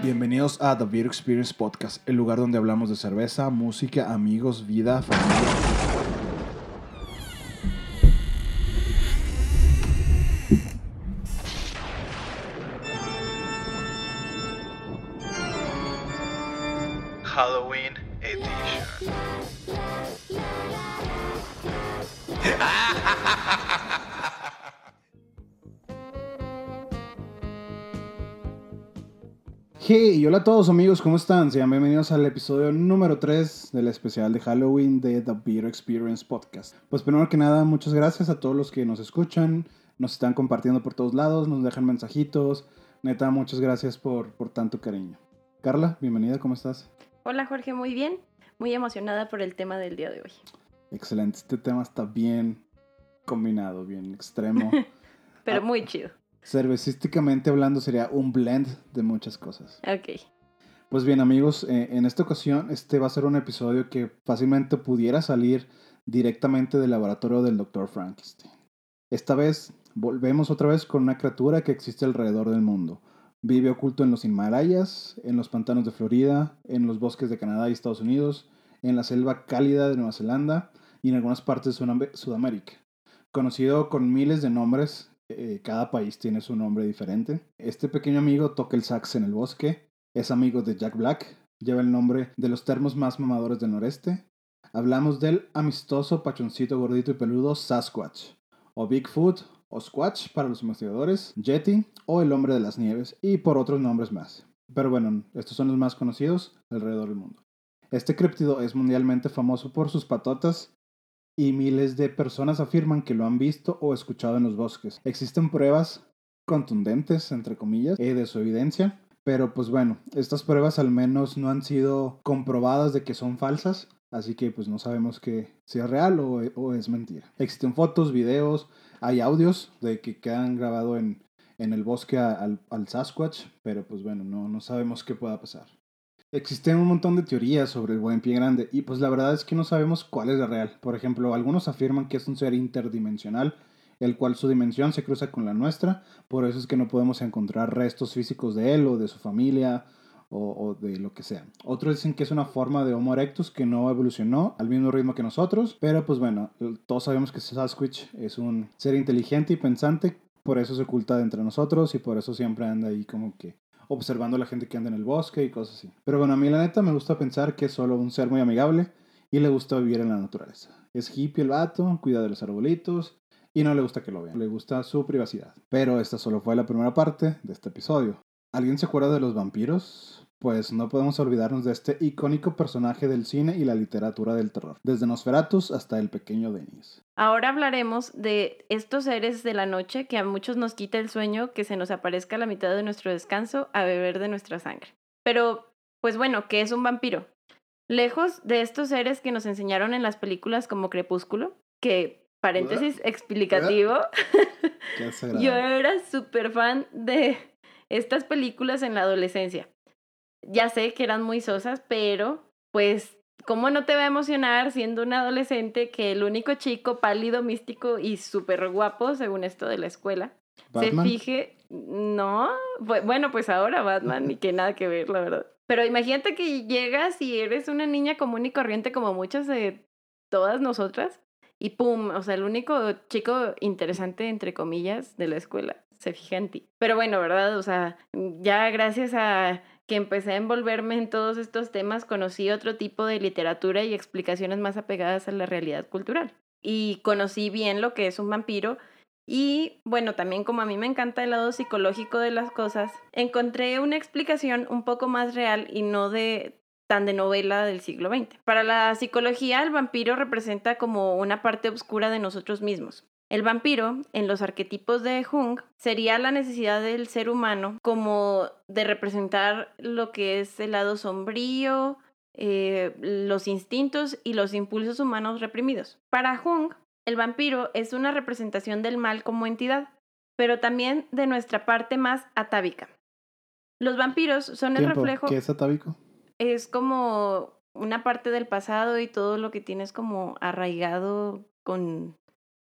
Bienvenidos a The Beer Experience Podcast, el lugar donde hablamos de cerveza, música, amigos, vida, familia. Hey, hola a todos amigos, ¿cómo están? Sean bienvenidos al episodio número 3 del especial de Halloween de The Beer Experience Podcast. Pues primero que nada, muchas gracias a todos los que nos escuchan, nos están compartiendo por todos lados, nos dejan mensajitos. Neta, muchas gracias por, por tanto cariño. Carla, bienvenida, ¿cómo estás? Hola Jorge, muy bien. Muy emocionada por el tema del día de hoy. Excelente, este tema está bien combinado, bien extremo. Pero Ah. muy chido. Cervecísticamente hablando sería un blend de muchas cosas. Ok. Pues bien amigos, eh, en esta ocasión este va a ser un episodio que fácilmente pudiera salir directamente del laboratorio del Dr. Frankenstein. Esta vez volvemos otra vez con una criatura que existe alrededor del mundo. Vive oculto en los Himalayas, en los pantanos de Florida, en los bosques de Canadá y Estados Unidos, en la selva cálida de Nueva Zelanda y en algunas partes de Sudam- Sudamérica. Conocido con miles de nombres, eh, cada país tiene su nombre diferente. Este pequeño amigo toca el sax en el bosque, es amigo de Jack Black, lleva el nombre de los termos más mamadores del noreste. Hablamos del amistoso pachoncito gordito y peludo Sasquatch, o Bigfoot, o Squatch para los investigadores, Yeti, o el hombre de las nieves, y por otros nombres más. Pero bueno, estos son los más conocidos alrededor del mundo. Este criptido es mundialmente famoso por sus patotas y miles de personas afirman que lo han visto o escuchado en los bosques. Existen pruebas contundentes, entre comillas, eh, de su evidencia, pero pues bueno, estas pruebas al menos no han sido comprobadas de que son falsas, así que pues no sabemos que si es real o, es mentira. Existen fotos, videos, hay audios de que quedan grabados en, en el bosque al, al Sasquatch, pero pues bueno, no, no sabemos qué pueda pasar. Existen un montón de teorías sobre el buen pie grande y pues la verdad es que no sabemos cuál es la real. Por ejemplo, algunos afirman que es un ser interdimensional, el cual su dimensión se cruza con la nuestra, por eso es que no podemos encontrar restos físicos de él o de su familia o, de lo que sea. Otros dicen que es una forma de Homo erectus que no evolucionó al mismo ritmo que nosotros, pero pues bueno, todos sabemos que Sasquatch es un ser inteligente y pensante, por eso se oculta de entre nosotros y por eso siempre anda ahí como que observando la gente que anda en el bosque y cosas así. Pero bueno, a mí la neta me gusta pensar que es solo un ser muy amigable y le gusta vivir en la naturaleza. Es hippie el vato, cuida de los arbolitos y no le gusta que lo vean. Le gusta su privacidad. Pero esta solo fue la primera parte de este episodio. ¿Alguien se acuerda de los vampiros? Pues no podemos olvidarnos de este icónico personaje del cine y la literatura del terror, desde Nosferatus hasta el pequeño Denis. Ahora hablaremos de estos seres de la noche que a muchos nos quita el sueño que se nos aparezca a la mitad de nuestro descanso a beber de nuestra sangre. Pero, pues bueno, ¿qué es un vampiro? Lejos de estos seres que nos enseñaron en las películas como Crepúsculo, que, paréntesis explicativo, yo era súper fan de estas películas en la adolescencia. Ya sé que eran muy sosas, pero pues, ¿cómo no te va a emocionar siendo un adolescente que el único chico pálido, místico y súper guapo, según esto de la escuela, Batman. se fije? No, bu- bueno, pues ahora Batman, y que nada que ver, la verdad. Pero imagínate que llegas y eres una niña común y corriente como muchas de todas nosotras, y pum, o sea, el único chico interesante, entre comillas, de la escuela se fija en ti. Pero bueno, ¿verdad? O sea, ya gracias a que empecé a envolverme en todos estos temas, conocí otro tipo de literatura y explicaciones más apegadas a la realidad cultural. Y conocí bien lo que es un vampiro. Y bueno, también como a mí me encanta el lado psicológico de las cosas, encontré una explicación un poco más real y no de tan de novela del siglo XX. Para la psicología, el vampiro representa como una parte oscura de nosotros mismos. El vampiro, en los arquetipos de Jung, sería la necesidad del ser humano como de representar lo que es el lado sombrío, eh, los instintos y los impulsos humanos reprimidos. Para Jung, el vampiro es una representación del mal como entidad, pero también de nuestra parte más atávica. Los vampiros son el Tiempo. reflejo ¿Qué es atávico? es como una parte del pasado y todo lo que tienes como arraigado con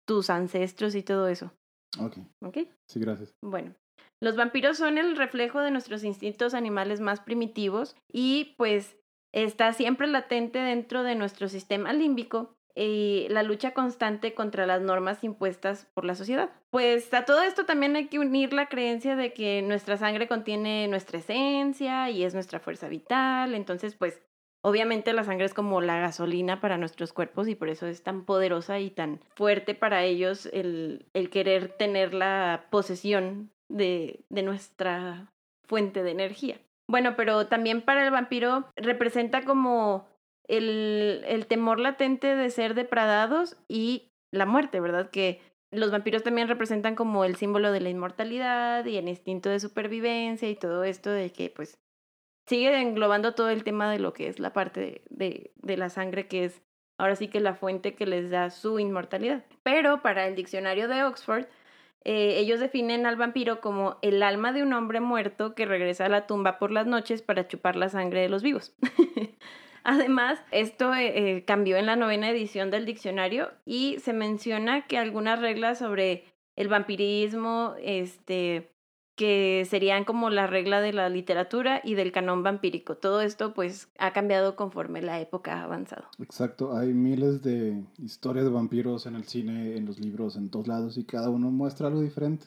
tus ancestros y todo eso. Ok, ¿Ok? sí, gracias. Bueno, Los vampiros son el reflejo de nuestros instintos animales más primitivos y pues está siempre latente dentro de nuestro sistema límbico y la lucha constante contra las normas impuestas por la sociedad. Pues a todo esto también hay que unir la creencia de que nuestra sangre contiene nuestra esencia y es nuestra fuerza vital, entonces pues obviamente la sangre es como la gasolina para nuestros cuerpos y por eso es tan poderosa y tan fuerte para ellos el, el querer tener la posesión de, de nuestra fuente de energía. Bueno, pero también para el vampiro representa como el, el temor latente de ser depradados y la muerte, ¿verdad? Que los vampiros también representan como el símbolo de la inmortalidad y el instinto de supervivencia y todo esto de que pues sigue englobando todo el tema de lo que es la parte de, de, la sangre que es ahora sí que la fuente que les da su inmortalidad. Pero para el diccionario de Oxford, eh, ellos definen al vampiro como el alma de un hombre muerto que regresa a la tumba por las noches para chupar la sangre de los vivos. Además, esto eh, eh, cambió en la novena edición del diccionario y se menciona que algunas reglas sobre el vampirismo, este, que serían como la regla de la literatura y del canon vampírico. Todo esto pues ha cambiado conforme la época ha avanzado. Exacto, hay miles de historias de vampiros en el cine, en los libros, en todos lados y cada uno muestra algo diferente.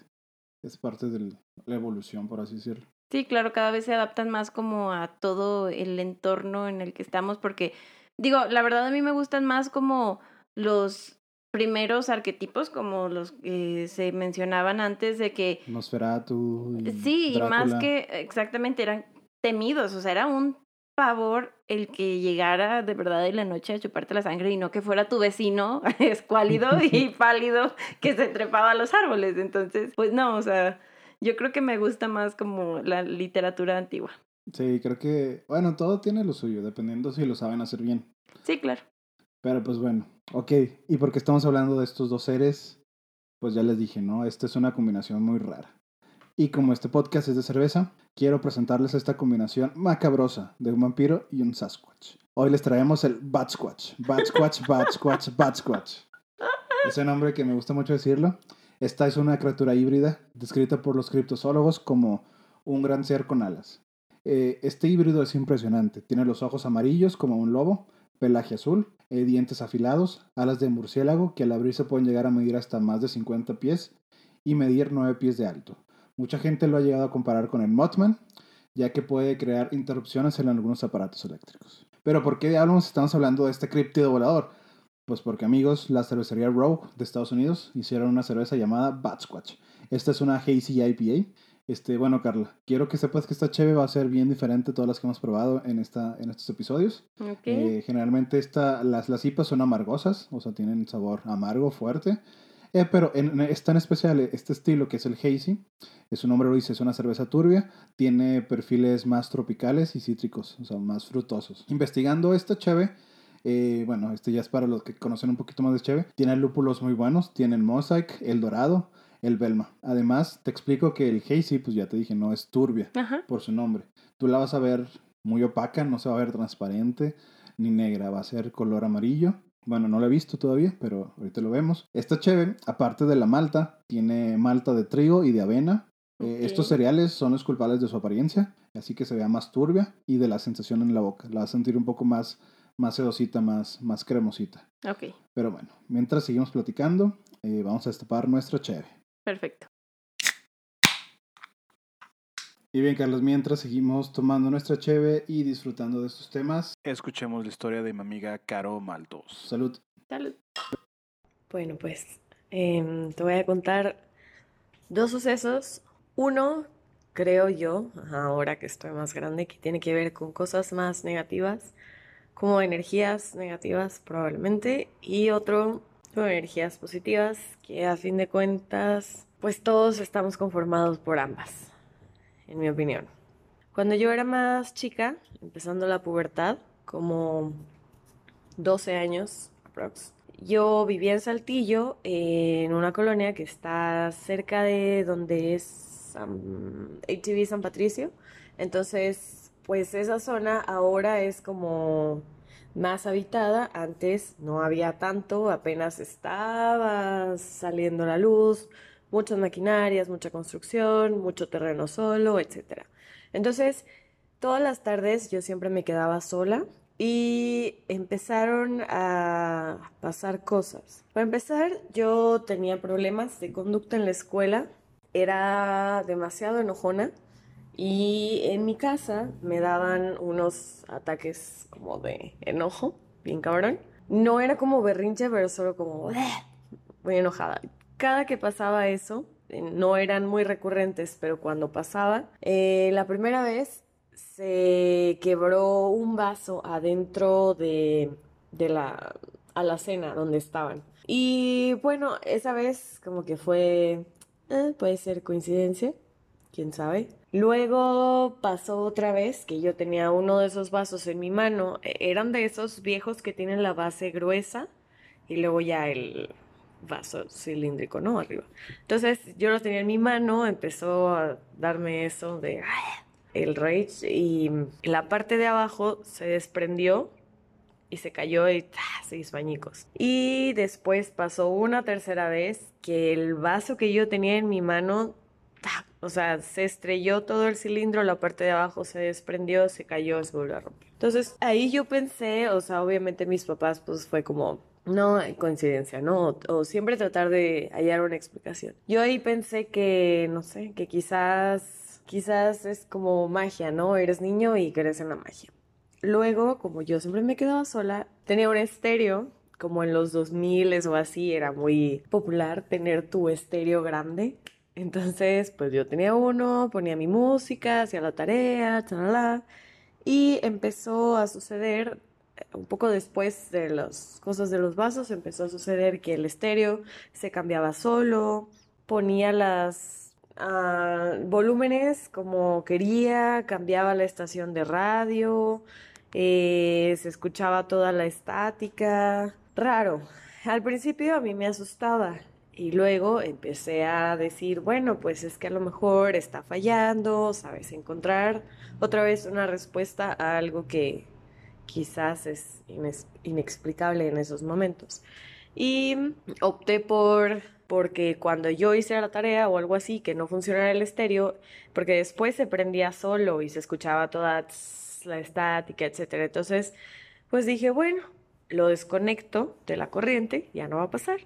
Es parte de la evolución, por así decirlo. Sí, claro, cada vez se adaptan más como a todo el entorno en el que estamos porque digo, la verdad a mí me gustan más como los primeros arquetipos como los que se mencionaban antes de que Nosferatu y sí y más que exactamente eran temidos o sea era un pavor el que llegara de verdad en la noche a chuparte la sangre y no que fuera tu vecino escuálido y pálido que se trepaba a los árboles. Entonces pues no o sea yo creo que me gusta más como la literatura antigua. Sí, creo que, bueno, todo tiene lo suyo, dependiendo si lo saben hacer bien. sí claro Pero pues bueno, ok. Y porque estamos hablando de estos dos seres, pues ya les dije, ¿no? Esta es una combinación muy rara. Y como este podcast es de cerveza, quiero presentarles esta combinación macabrosa de un vampiro y un Sasquatch. Hoy les traemos el Batsquatch. Batsquatch, Batsquatch, Batsquatch. Ese nombre que me gusta mucho decirlo. Esta es una criatura híbrida descrita por los criptozoólogos como un gran ser con alas. Eh, este híbrido es impresionante. Tiene los ojos amarillos como un lobo, pelaje azul, eh, dientes afilados, alas de murciélago que al abrirse pueden llegar a medir hasta más de 50 pies y medir 9 pies de alto. Mucha gente lo ha llegado a comparar con el Mothman, ya que puede crear interrupciones en algunos aparatos eléctricos. Pero ¿por qué diablos estamos hablando de este críptido volador? Pues porque amigos, la cervecería Rogue de Estados Unidos hicieron una cerveza llamada Batsquatch. Esta es una Hazy IPA. Este, bueno, Carla, quiero que sepas que esta cheve va a ser bien diferente a todas las que hemos probado en, esta, en estos episodios. Eh, generalmente esta, las, las IPAs son amargosas, o sea, tienen sabor amargo, fuerte. Eh, pero en, en- es tan especial este estilo que es el hazy. Es su nombre lo dice, es una cerveza turbia. Tiene perfiles más tropicales y cítricos, o sea, más frutosos. Investigando esta cheve, eh, bueno, este ya es para los que conocen un poquito más de cheve. Tiene lúpulos muy buenos, tiene el Mosaic, el Dorado, el Belma. Además, te explico que el hazy, pues ya te dije, no es turbia Ajá. por su nombre. Tú la vas a ver muy opaca, no se va a ver transparente ni negra, va a ser color amarillo. Bueno, no la he visto todavía, pero ahorita lo vemos. Esta cheve, aparte de la malta, tiene malta de trigo y de avena. Eh, estos cereales son los culpables de su apariencia, así que se vea más turbia y de la sensación en la boca. La vas a sentir un poco más, más sedosita, más, más cremosita. Ok, Pero bueno, mientras seguimos platicando, eh, vamos a destapar nuestra cheve. Perfecto. Y bien, Carlos, mientras seguimos tomando nuestra cheve y disfrutando de estos temas, Escuchemos la historia de mi amiga Caro Maltos. salud. Salud. Bueno, pues em, te voy a contar dos sucesos. Uno, creo yo, ahora que estoy más grande, que tiene que ver con cosas más negativas, como energías negativas probablemente, y otro con energías positivas, que a fin de cuentas, pues todos estamos conformados por ambas, en mi opinión. Cuando yo era más chica, empezando la pubertad, como 12 años aprox, yo vivía en Saltillo, en una colonia que está cerca de donde es ATV San Patricio. Entonces, pues esa zona ahora es como más habitada. Antes no había tanto, apenas estaba saliendo la luz, muchas maquinarias, mucha construcción, mucho terreno solo, etc. Entonces, todas las tardes yo siempre me quedaba sola y empezaron a pasar cosas. Para empezar, yo tenía problemas de conducta en la escuela, era demasiado enojona y en mi casa me daban unos ataques como de enojo, bien cabrón. No era como berrinche, pero solo como muy enojada. Cada que pasaba eso, eh, no eran muy recurrentes, pero cuando pasaba, eh, la primera vez se quebró un vaso adentro de, de la alacena donde estaban. Y bueno, esa vez como que fue, eh, puede ser coincidencia, quién sabe. Luego pasó otra vez que yo tenía uno de esos vasos en mi mano. E, eran de esos viejos que tienen la base gruesa y luego ya el vaso cilíndrico, ¿no? Arriba. Entonces yo lo tenía en mi mano, empezó a darme eso de el rage y la parte de abajo se desprendió y se cayó y seis bañicos. Y después pasó una tercera vez que el vaso que yo tenía en mi mano, o sea, se estrelló todo el cilindro, la parte de abajo se desprendió, se cayó, se volvió a romper. Entonces ahí yo pensé, o sea, obviamente mis papás pues fue como, no hay coincidencia, ¿no? O, siempre tratar de hallar una explicación. Yo ahí pensé que, no sé, que quizás, quizás es como magia, ¿no? Eres niño y crees en la magia. Luego, como yo siempre me quedaba sola, tenía un estéreo, como en los 2000 o así, era muy popular tener tu estéreo grande. Entonces, pues yo tenía uno, ponía mi música, hacía la tarea, chalala, y empezó a suceder un poco después de las cosas de los vasos empezó a suceder que el estéreo se cambiaba solo, ponía las ah, volúmenes como quería, cambiaba la estación de radio, eh, se escuchaba toda la estática. Raro. Al principio a mí me asustaba y luego empecé a decir, bueno, pues es que a lo mejor está fallando, sabes, encontrar otra vez una respuesta a algo que quizás es inexplicable en esos momentos. Y opté por, porque cuando yo hice la tarea o algo así, que no funcionara el estéreo, porque después se prendía solo y se escuchaba toda la estática, etc. Entonces, pues dije, bueno, lo desconecto de la corriente, ya no va a pasar.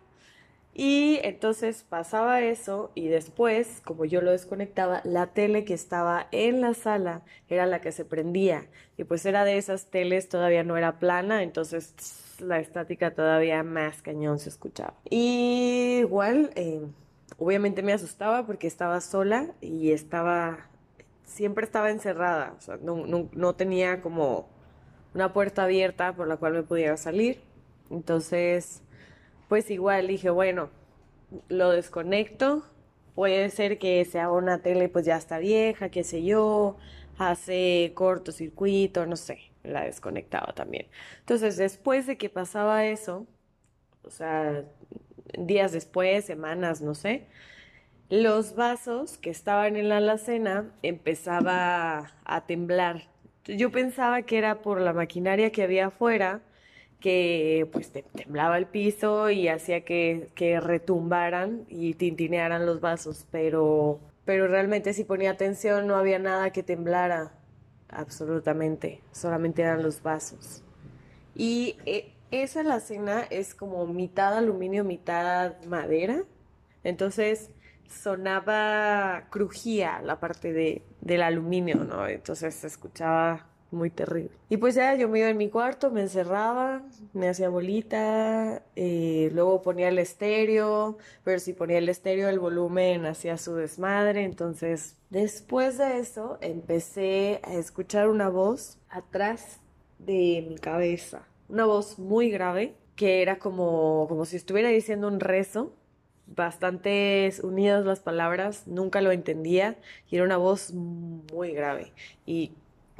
Y entonces pasaba eso y después, como yo lo desconectaba, la tele que estaba en la sala era la que se prendía. Y pues era de esas teles, todavía no era plana, entonces la estática todavía más cañón se escuchaba. Y igual, eh, obviamente me asustaba porque estaba sola y estaba, siempre estaba encerrada, o sea, no, no tenía como una puerta abierta por la cual me pudiera salir. Entonces pues igual dije, bueno, lo desconecto. Puede ser que sea una tele pues ya está vieja, qué sé yo, hace cortocircuito, no sé, la desconectaba también. Entonces, después de que pasaba eso, o sea, días después, semanas, no sé, los vasos que estaban en la alacena empezaba a temblar. Yo pensaba que era por la maquinaria que había afuera que pues temblaba el piso y hacía que, que retumbaran y tintinearan los vasos, pero, pero realmente si ponía atención no había nada que temblara, absolutamente, solamente eran los vasos. Y eh, esa la cena es como mitad aluminio, mitad madera, entonces sonaba, crujía la parte de, del aluminio, ¿no? Entonces se escuchaba muy terrible. Y pues ya yo me iba en mi cuarto, me encerraba, me hacía bolita, eh, luego ponía el estéreo, pero si ponía el estéreo el volumen hacía su desmadre, entonces después de eso empecé a escuchar una voz atrás de mi cabeza, una voz muy grave que era como, como si estuviera diciendo un rezo, bastantes unidas las palabras, nunca lo entendía y era una voz muy grave. Y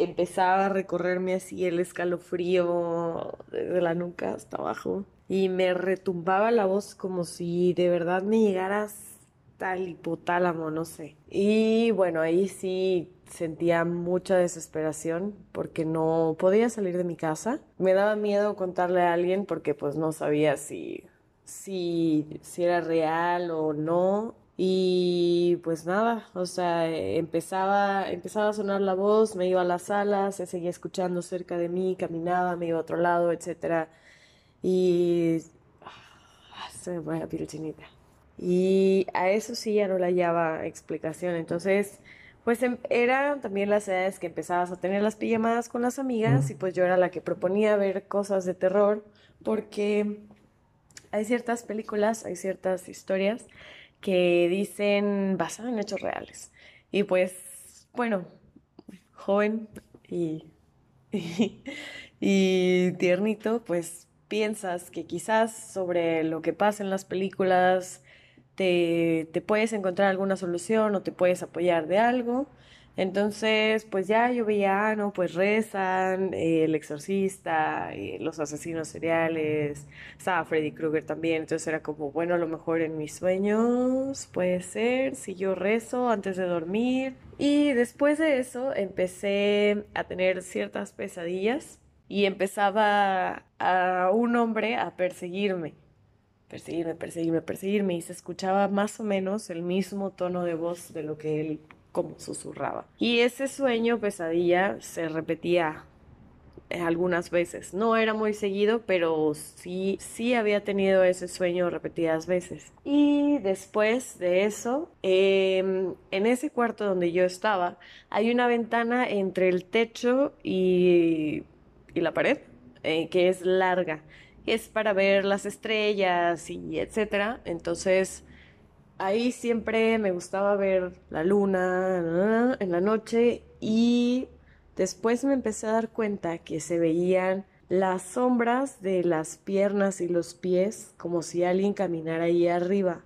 empezaba a recorrerme así el escalofrío desde la nuca hasta abajo y me retumbaba la voz como si de verdad me llegaras tal hipotálamo, no sé. Y bueno, ahí sí sentía mucha desesperación porque no podía salir de mi casa. Me daba miedo contarle a alguien porque pues no sabía si, si, si era real o no. Y pues nada, o sea, empezaba, empezaba a sonar la voz, me iba a la sala, se seguía escuchando cerca de mí, caminaba, me iba a otro lado, etc. Y ah, se me pone la piel chinita. Y a eso sí ya no le hallaba explicación. Entonces, pues em, eran también las edades que empezabas a tener las pijamadas con las amigas y pues yo era la que proponía ver cosas de terror porque hay ciertas películas, hay ciertas historias que dicen basado en hechos reales. Y pues, bueno, joven y, y, tiernito, pues piensas que quizás sobre lo que pasa en las películas te, te puedes encontrar alguna solución o te puedes apoyar de algo. Entonces, pues ya yo veía, no, pues rezan, eh, el exorcista, eh, los asesinos seriales, estaba Freddy Krueger también, entonces era como, bueno, a lo mejor en mis sueños puede ser, si yo rezo antes de dormir. Y después de eso empecé a tener ciertas pesadillas y empezaba a un hombre a perseguirme perseguirme, perseguirme, perseguirme y se escuchaba más o menos el mismo tono de voz de lo que él como susurraba. Y ese sueño pesadilla se repetía algunas veces. No era muy seguido, pero sí, sí había tenido ese sueño repetidas veces. Y después de eso, em, en ese cuarto donde yo estaba, hay una ventana entre el techo y, y la pared, eh, que es larga. Es para ver las estrellas y etcétera. Entonces, ahí siempre me gustaba ver la luna en la noche y después me empecé a dar cuenta que se veían las sombras de las piernas y los pies como si alguien caminara ahí arriba,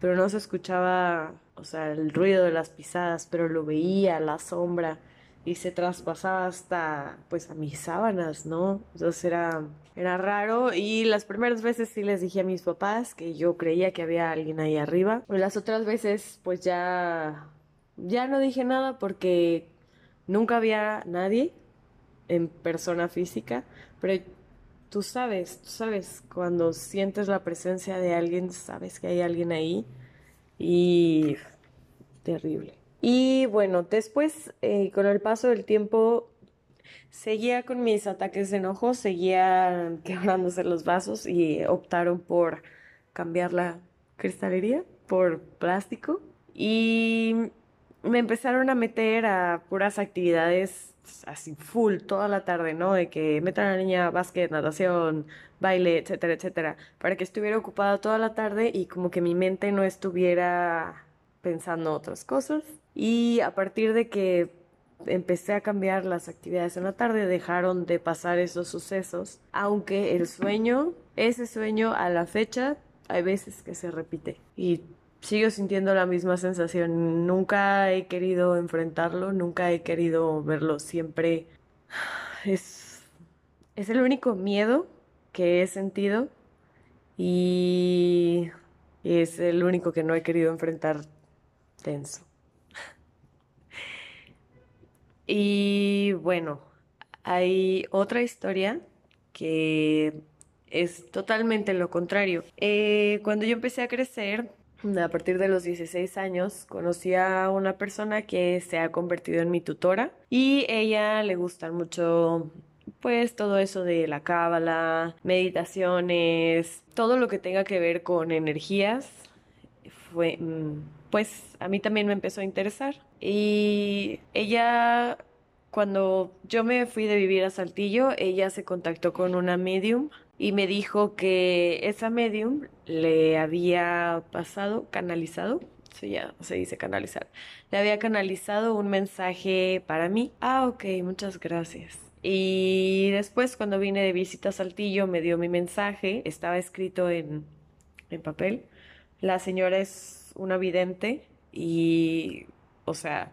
pero no se escuchaba, o sea, el ruido de las pisadas, pero lo veía, la sombra y se traspasaba hasta pues a mis sábanas, ¿no? Entonces era, era raro y las primeras veces sí les dije a mis papás que yo creía que había alguien ahí arriba. Las otras veces pues ya, ya no dije nada porque nunca había nadie en persona física, pero tú sabes, tú sabes, cuando sientes la presencia de alguien, sabes que hay alguien ahí y terrible. Y bueno, después, eh, con el paso del tiempo, seguía con mis ataques de enojo, seguía quebrándose los vasos y optaron por cambiar la cristalería por plástico. Y me empezaron a meter a puras actividades así full toda la tarde, ¿no? De que metan a la niña básquet, natación, baile, etcétera, etcétera, para que estuviera ocupada toda la tarde y como que mi mente no estuviera pensando otras cosas. Y a partir de que empecé a cambiar las actividades en la tarde, dejaron de pasar esos sucesos, aunque el sueño, ese sueño a la fecha, hay veces que se repite. Y sigo sintiendo la misma sensación. Nunca he querido enfrentarlo, nunca he querido verlo. Siempre es, es el único miedo que he sentido y es el único que no he querido enfrentar Y bueno, hay otra historia que es totalmente lo contrario. Eh, cuando yo empecé a crecer, a partir de los 16 años, conocí a una persona que se ha convertido en mi tutora y ella le gusta mucho pues todo eso de la cábala, meditaciones, todo lo que tenga que ver con energías, fue, mm, pues a mí también me empezó a interesar. Y ella, cuando yo me fui de vivir a Saltillo, ella se contactó con una medium y me dijo que esa medium le había pasado, canalizado, sí, ya se dice canalizar, le había canalizado un mensaje para mí. Ah, ok, muchas gracias. Y después cuando vine de visita a Saltillo me dio mi mensaje, estaba escrito en, en papel. La señora es una vidente y o sea,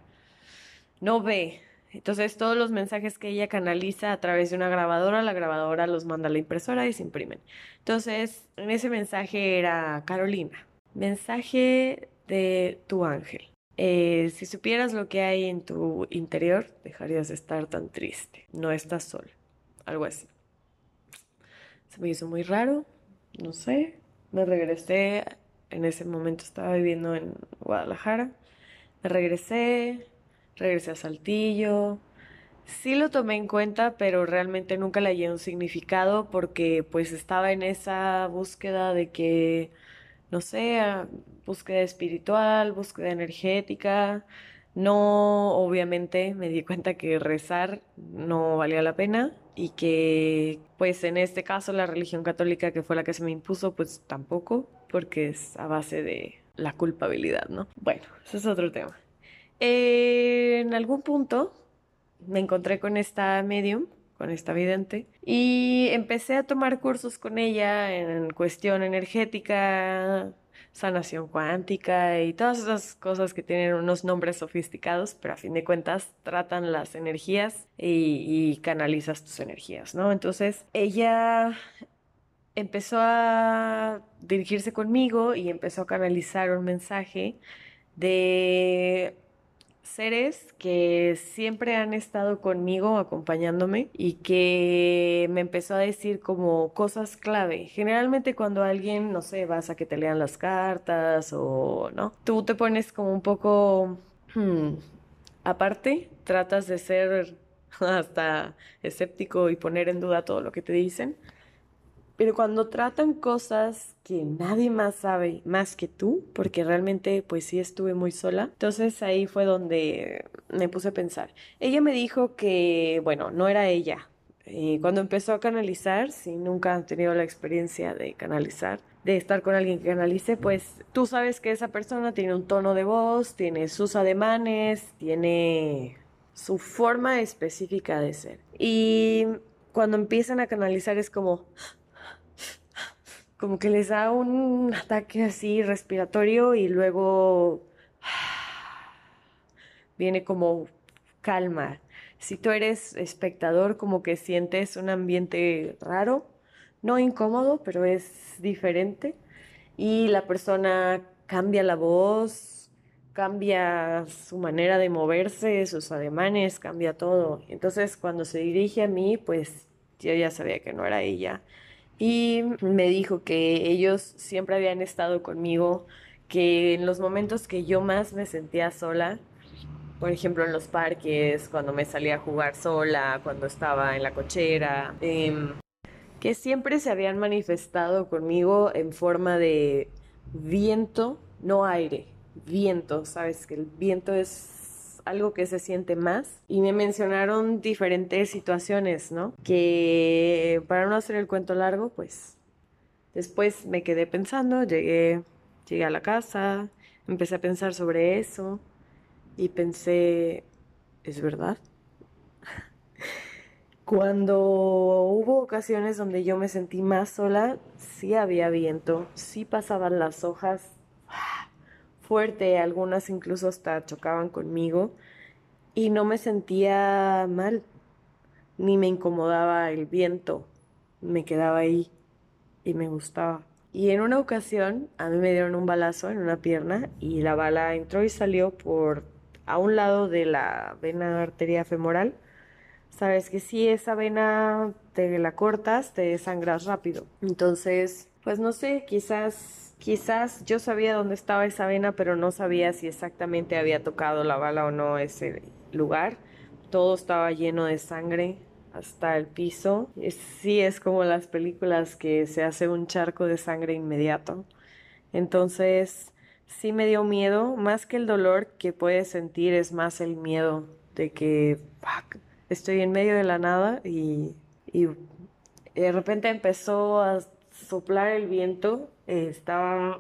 no ve. Entonces todos los mensajes que ella canaliza a través de una grabadora, la grabadora los manda a la impresora y se imprimen. Entonces, en ese mensaje era Carolina, mensaje de tu ángel. Eh, si supieras lo que hay en tu interior, dejarías de estar tan triste. No estás sola. Algo así. Se me hizo muy raro. No sé. Me regresé En ese momento estaba viviendo en Guadalajara. Me regresé, regresé a Saltillo. Sí lo tomé en cuenta, pero realmente nunca le hallé un significado porque pues estaba en esa búsqueda de que, no sé, ah, búsqueda espiritual, búsqueda energética. No, obviamente me di cuenta que rezar no valía la pena y que pues en este caso la religión católica que fue la que se me impuso pues tampoco porque es a base de la culpabilidad, ¿no? Bueno, ese es otro tema. en algún punto me encontré con esta medium, con esta vidente, y empecé a tomar cursos con ella en cuestión energética, sanación cuántica y todas esas cosas que tienen unos nombres sofisticados, pero a fin de cuentas tratan las energías y, canalizas tus energías, ¿no? Entonces ella empezó a dirigirse conmigo y empezó a canalizar un mensaje de seres que siempre han estado conmigo, acompañándome y que me empezó a decir como cosas clave. Generalmente cuando alguien, no sé, vas a que te lean las cartas o no, tú te pones como un poco hmm, aparte, tratas de ser hasta escéptico y poner en duda todo lo que te dicen. Pero cuando tratan cosas que nadie más sabe más que tú, porque realmente pues sí estuve muy sola, entonces ahí fue donde me puse a pensar. Ella me dijo que, bueno, no era ella. Eh, cuando empezó a canalizar, si nunca han tenido la experiencia de canalizar, de estar con alguien que canalice, pues tú sabes que esa persona tiene un tono de voz, tiene sus ademanes, tiene su forma específica de ser. Y cuando empiezan a canalizar es como, como que les da un ataque así respiratorio y luego viene como calma. Si tú eres espectador, como que sientes un ambiente raro, no incómodo, pero es diferente. Y la persona cambia la voz, cambia su manera de moverse, sus ademanes, cambia todo. Entonces cuando se dirige a mí, pues yo ya sabía que no era ella y me dijo que ellos siempre habían estado conmigo, que en los momentos que yo más me sentía sola, por ejemplo en los parques, cuando me salía a jugar sola, cuando estaba en la cochera, em, que siempre se habían manifestado conmigo en forma de viento, no aire, viento, sabes que el viento es algo que se siente más. Y me mencionaron diferentes situaciones, ¿no? Que para no hacer el cuento largo, pues después me quedé pensando, llegué, llegué a la casa, empecé a pensar sobre eso y pensé, ¿es verdad? Cuando hubo ocasiones donde yo me sentí más sola, sí había viento, sí pasaban las hojas fuerte, algunas incluso hasta chocaban conmigo y no me sentía mal, ni me incomodaba el viento, me quedaba ahí y me gustaba. Y en una ocasión a mí me dieron un balazo en una pierna y la bala entró y salió por a un lado de la vena arteria femoral. Sabes que si esa vena te la cortas, te sangras rápido. Entonces, pues no sé, quizás Quizás yo sabía dónde estaba esa vena, pero no sabía si exactamente había tocado la bala o no ese lugar. Todo estaba lleno de sangre hasta el piso. Sí, es como las películas que se hace un charco de sangre inmediato. Entonces, sí me dio miedo, más que el dolor que puedes sentir, es más el miedo de que estoy en medio de la nada y, de repente empezó a soplar el viento. Eh, estaba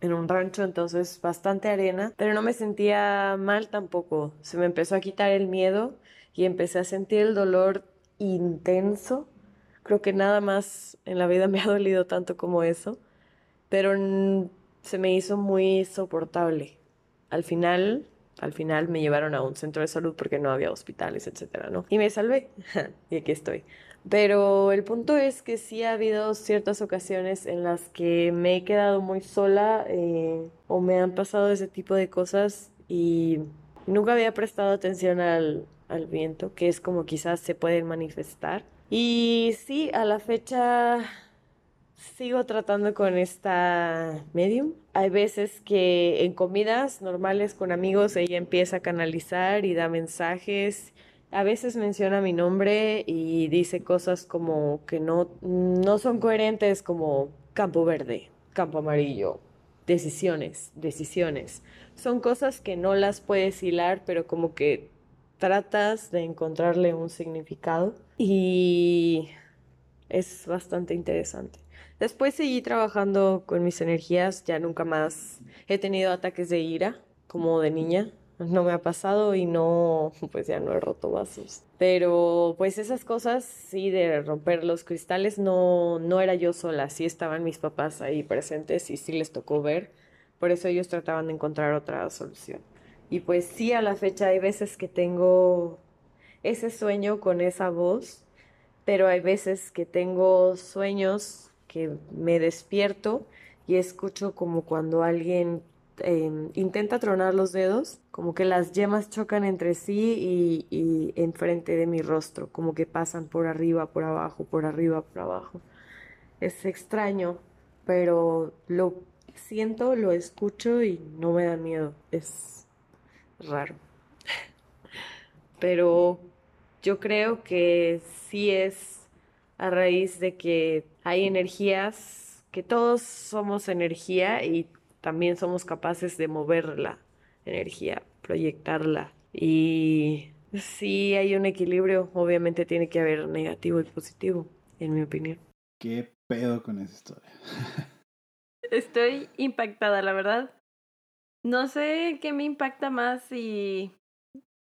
en un rancho, entonces bastante arena, pero no me sentía mal tampoco. Se me empezó a quitar el miedo y empecé a sentir el dolor intenso. Creo que nada más en la vida me ha dolido tanto como eso, pero se me hizo muy soportable. Al final, al final me llevaron a un centro de salud porque no había hospitales, etcétera, ¿no? Y me salvé. y aquí estoy. Pero el punto es que sí ha habido ciertas ocasiones en las que me he quedado muy sola eh, o me han pasado ese tipo de cosas y nunca había prestado atención al, al viento, que es como quizás se pueden manifestar. Y sí, a la fecha sigo tratando con esta medium. Hay veces que en comidas normales con amigos ella empieza a canalizar y da mensajes. A veces menciona mi nombre y dice cosas como que no, no son coherentes como campo verde, campo amarillo, decisiones, decisiones. Son cosas que no las puedes hilar, pero como que tratas de encontrarle un significado y es bastante interesante. Después seguí trabajando con mis energías, ya nunca más he tenido ataques de ira como de niña. No me ha pasado y no, pues ya no he roto vasos. Pero pues esas cosas, sí, de romper los cristales, no, no era yo sola, sí estaban mis papás ahí presentes y sí les tocó ver. Por eso ellos trataban de encontrar otra solución. Y pues sí, a la fecha hay veces que tengo ese sueño con esa voz, pero hay veces que tengo sueños que me despierto y escucho como cuando alguien em, intenta tronar los dedos, como que las yemas chocan entre sí y, y enfrente de mi rostro, como que pasan por arriba, por abajo, por arriba, por abajo. Es extraño, pero lo siento, lo escucho y no me da miedo. Es raro. Pero yo creo que sí es a raíz de que hay energías, que todos somos energía y también somos capaces de mover la energía, proyectarla. Y si hay un equilibrio, obviamente tiene que haber negativo y positivo, en mi opinión. ¿Qué pedo con esa historia? Estoy impactada, la verdad. No sé qué me impacta más y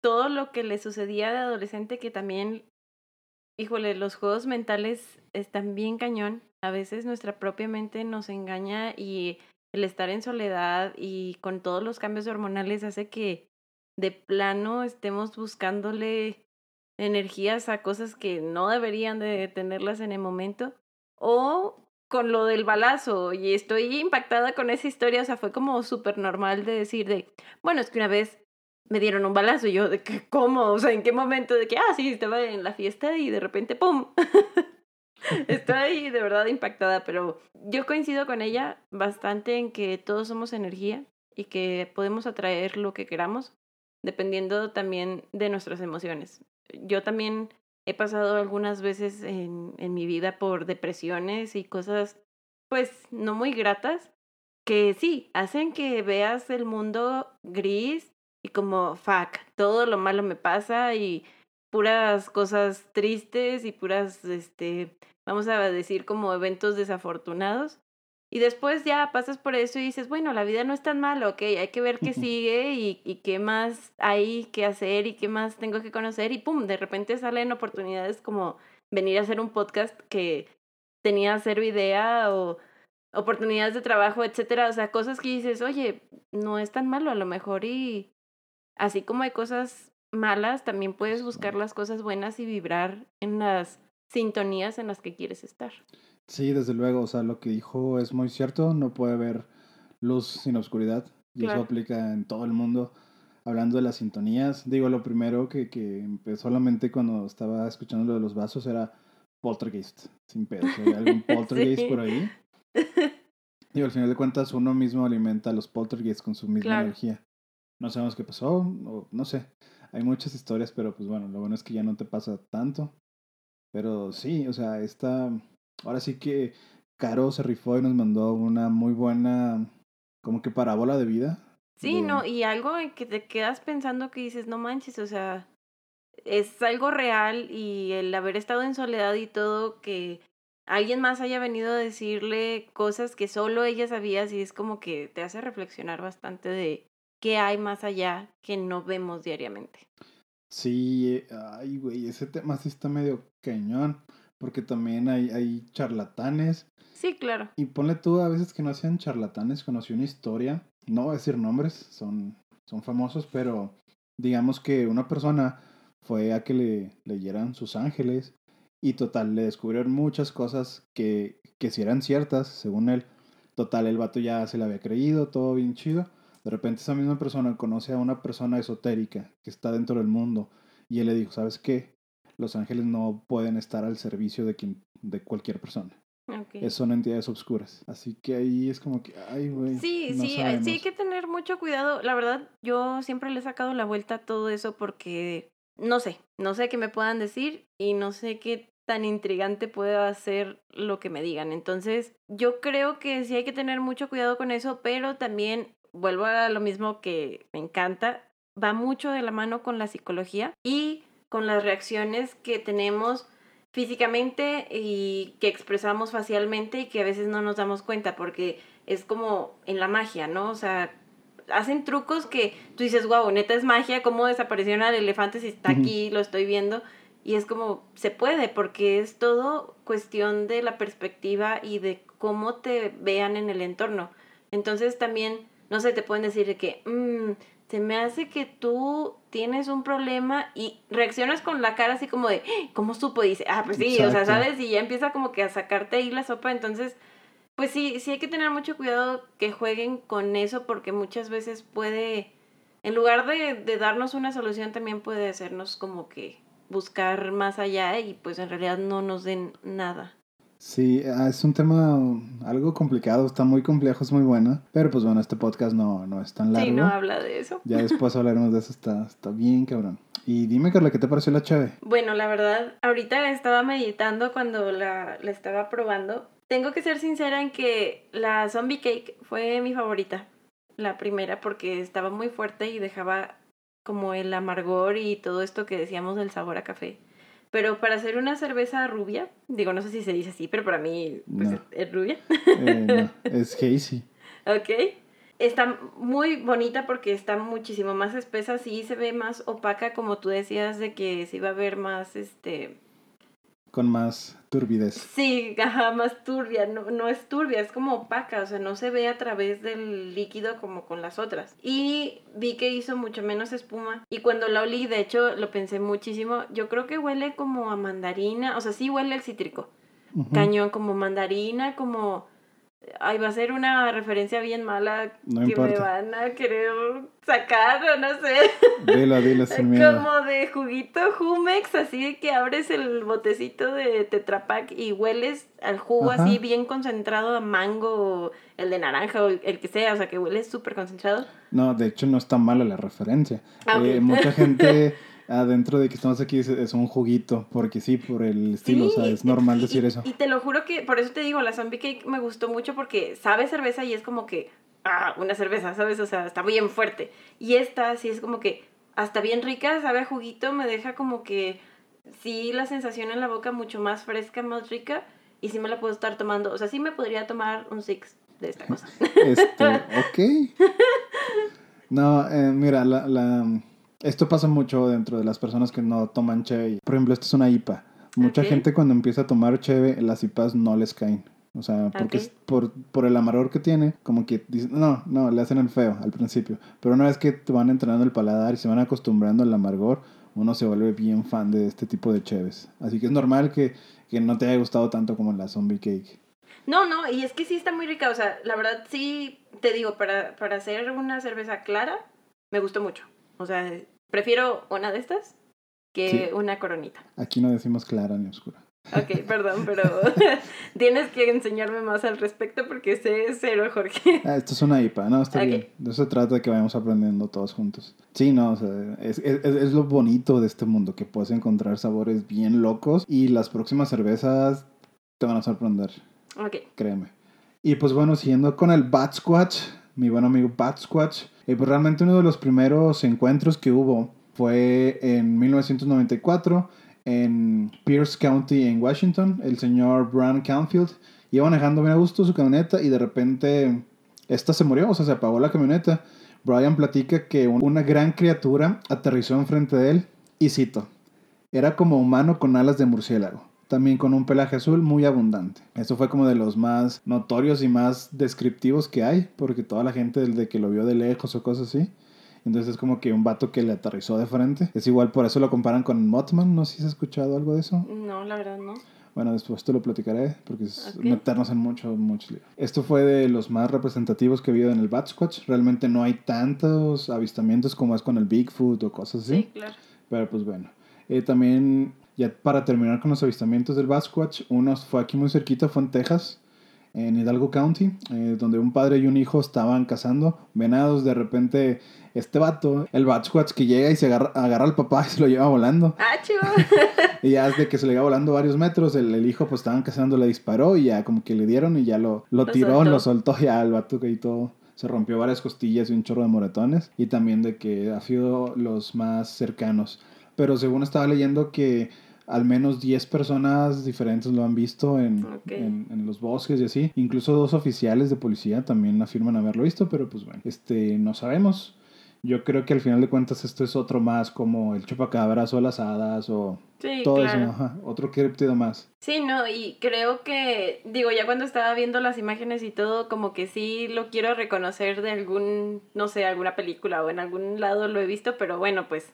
todo lo que le sucedía de adolescente que también híjole, los juegos mentales están bien cañón. A veces nuestra propia mente nos engaña y el estar en soledad y con todos los cambios hormonales hace que de plano estemos buscándole energías a cosas que no deberían de tenerlas en el momento. O con lo del balazo y estoy impactada con esa historia, o sea, fue como súper normal de decir de, bueno, es que una vez me dieron un balazo y yo de que, ¿cómo? O sea, ¿en qué momento? De que, ah, sí, estaba en la fiesta y de repente, ¡pum! Estoy de verdad impactada, pero yo coincido con ella bastante en que todos somos energía y que podemos atraer lo que queramos, dependiendo también de nuestras emociones. Yo también he pasado algunas veces en, en mi vida por depresiones y cosas, pues, no muy gratas, que sí, hacen que veas el mundo gris y como, fuck, todo lo malo me pasa y puras cosas tristes y puras, este, vamos a decir como eventos desafortunados. Y después ya pasas por eso y dices, bueno, la vida no es tan mala, ok, hay que ver qué sigue y, y qué más hay que hacer y qué más tengo que conocer. Y pum, de repente salen oportunidades como venir a hacer un podcast que tenía cero idea o oportunidades de trabajo, etcétera. O sea, cosas que dices, oye, no es tan malo a lo mejor y así como hay cosas malas, también puedes buscar las cosas buenas y vibrar en las sintonías en las que quieres estar. Sí, desde luego, o sea, lo que dijo es muy cierto, no puede haber luz sin oscuridad y eso aplica en todo el mundo. Hablando de las sintonías, digo, lo primero que, que empezó solamente cuando estaba escuchando lo de los vasos era poltergeist, sin pedo. hay algún poltergeist por ahí. Digo, al final de cuentas uno mismo alimenta los poltergeists con su misma energía no sabemos qué pasó, o no sé. Hay muchas historias, pero pues bueno, lo bueno es que ya no te pasa tanto. Pero sí, o sea, esta. Ahora sí que Caro se rifó y nos mandó una muy buena, como que parábola de vida. Sí, no, y algo en que te quedas pensando que dices, no manches, o sea, es algo real y el haber estado en soledad y todo, que alguien más haya venido a decirle cosas que solo ella sabía, y es como que te hace reflexionar bastante de qué hay más allá que no vemos diariamente. Sí, ay, güey, ese tema sí está medio cañón, porque también hay, hay charlatanes. Sí, claro. Y ponle tú a veces que no sean charlatanes, conocí una historia, no voy a decir nombres, son, son famosos, pero digamos que una persona fue a que le leyeran sus ángeles y total, le descubrieron muchas cosas que, que si eran ciertas, según él. Total, el vato ya se le había creído, todo bien chido de repente esa misma persona conoce a una persona esotérica que está dentro del mundo y él le dijo, ¿sabes qué? Los ángeles no pueden estar al servicio de, quien, de cualquier persona. Son entidades obscuras. Así que ahí es como que, ay, güey. Sí, no sí, sí hay que tener mucho cuidado. La verdad, yo siempre le he sacado la vuelta a todo eso porque no sé, no sé qué me puedan decir y no sé qué tan intrigante pueda ser lo que me digan. Entonces, yo creo que sí hay que tener mucho cuidado con eso, pero también vuelvo a lo mismo que me encanta, va mucho de la mano con la psicología y con las reacciones que tenemos físicamente y que expresamos facialmente y que a veces no nos damos cuenta porque es como en la magia, ¿no? O sea, hacen trucos que tú dices, wow, neta es magia, cómo desapareció el elefante si está aquí, lo estoy viendo. Y es como, se puede, porque es todo cuestión de la perspectiva y de cómo te vean en el entorno. Entonces también, no sé, te pueden decir de que, "Mm, se me hace que tú tienes un problema y reaccionas con la cara así como de, "Ah, ¿cómo supo? Y dice, ah, pues sí, o sea. ¿sabes? Y ya empieza como que a sacarte ahí la sopa. Entonces, pues sí, sí hay que tener mucho cuidado que jueguen con eso porque muchas veces puede, en lugar de, de darnos una solución, también puede hacernos como que buscar más allá y pues en realidad no nos den nada. Sí, ah, es un tema algo complicado, está muy complejo, es muy bueno. Pero pues bueno, este podcast no, no es tan largo. Sí, no habla de eso. Ya después hablaremos de eso, está, está bien cabrón. Y dime, Carla, ¿qué te pareció la chave? Bueno, la verdad, ahorita estaba meditando cuando la, la estaba probando. Tengo que ser sincera en que la zombie cake fue mi favorita, la primera, porque estaba muy fuerte y dejaba como el amargor y todo esto que decíamos del sabor a café. Pero para hacer una cerveza rubia, digo, no sé si se dice así, pero para mí pues, No. es, es rubia. Eh, no, es hazy. Ok. Está muy bonita porque está muchísimo más espesa, sí se ve más opaca, como tú decías, de que se iba a ver más, este, Con más turbidez. Sí, ajá, más turbia, no, no es turbia, es como opaca, o sea, no se ve a través del líquido como con las otras. Y vi que hizo mucho menos espuma y cuando la olí, de hecho, lo pensé muchísimo, yo creo que huele como a mandarina, o sea, sí huele el cítrico, cañón, como mandarina, como... Ay, va a ser una referencia bien mala No que me van a querer sacar o no sé. Dilo, dilo sin miedo. Como de juguito Jumex, así de que abres el botecito de Tetra Pak y hueles al jugo Ajá. así bien concentrado a mango, o el de naranja o el, que sea, o sea que huele súper concentrado. No, de hecho no está mala la referencia. Ah. Eh, mucha gente adentro de que estamos aquí es un juguito, porque sí, por el estilo, o sea, es normal decir y- eso. Y te lo juro que, por eso te digo, la zombie cake me gustó mucho porque sabe cerveza y es como que, ah, una cerveza, ¿sabes? O sea, está bien fuerte. Y esta sí es como que, hasta bien rica, sabe a juguito, me deja como que, sí, la sensación en la boca mucho más fresca, más rica, y sí me la puedo estar tomando. O sea, sí me podría tomar un six de esta cosa. Este, ok. No, eh, mira, la, la, esto pasa mucho dentro de las personas que no toman cheve. Por ejemplo, esta es una IPA. Mucha gente cuando empieza a tomar cheve, las IPAs no les caen. O sea, porque es por, por el amargor que tiene, como que dicen, no, no, le hacen el feo al principio. Pero una vez que te van entrenando el paladar y se van acostumbrando al amargor, uno se vuelve bien fan de este tipo de cheves. Así que es normal que, que no te haya gustado tanto como la zombie cake. No, no, y es que sí está muy rica. O sea, la verdad sí, te digo, para, para hacer una cerveza clara, me gustó mucho. O sea, prefiero una de estas que Sí. una coronita. Aquí no decimos clara ni oscura. Ok, perdón, pero tienes que enseñarme más al respecto porque sé cero, Jorge. Ah, esto es una IPA, no, está Ok. bien. De eso se trata de que vayamos aprendiendo todos juntos. Sí, no, o sea, es, es, es lo bonito de este mundo, que puedes encontrar sabores bien locos y las próximas cervezas te van a sorprender, Ok, créeme. Y pues bueno, siguiendo con el Bat Squatch, mi buen amigo Bat Squatch, eh, pues realmente uno de los primeros encuentros que hubo fue en 1994 en Pierce County en Washington. El señor Brian Canfield iba manejando bien a gusto su camioneta y de repente esta se murió, o sea, se apagó la camioneta. Brian platica que un- una gran criatura aterrizó enfrente de él y cito, era como humano con alas de murciélago, también con un pelaje azul muy abundante. Eso fue como de los más notorios y más descriptivos que hay, porque toda la gente desde que lo vio de lejos o cosas así. Entonces es como que un vato que le aterrizó de frente. Es igual, por eso lo comparan con Mothman. No sé si has escuchado algo de eso. no, la verdad no. Bueno, después te lo platicaré porque es Ok. meternos en mucho, mucho lío. Esto fue de los más representativos que he habido en el Bat Squatch. Realmente no hay tantos avistamientos como es con el Bigfoot o cosas así. Sí, claro. Pero pues bueno. Eh, también Ya para terminar con los avistamientos del Basquatch, uno fue aquí muy cerquita, fue en Texas, en Hidalgo County, eh, donde un padre y un hijo estaban cazando venados. De repente, este vato, el Basquatch que llega y se agarra, agarra al papá y se lo lleva volando. ¡Ah! Y ya desde que se le iba volando varios metros, el, el hijo pues estaban cazando, le disparó y ya como que le dieron y ya lo, lo, Lo tiró, soltó. lo soltó ya el vato que ahí todo. Se rompió varias costillas y un chorro de moretones. Y también de que ha sido los más cercanos. Pero según estaba leyendo que al menos 10 personas diferentes lo han visto en, en, en los bosques y así. Incluso dos oficiales de policía también afirman haberlo visto, pero pues bueno, este, no sabemos. Yo creo que al final de cuentas esto es otro más como el chupacabras o las hadas o Sí, todo claro. eso, otro criptido más. Sí, no, y creo que, digo, ya cuando estaba viendo las imágenes y todo, como que sí lo quiero reconocer de algún, no sé, alguna película o en algún lado lo he visto, pero bueno, pues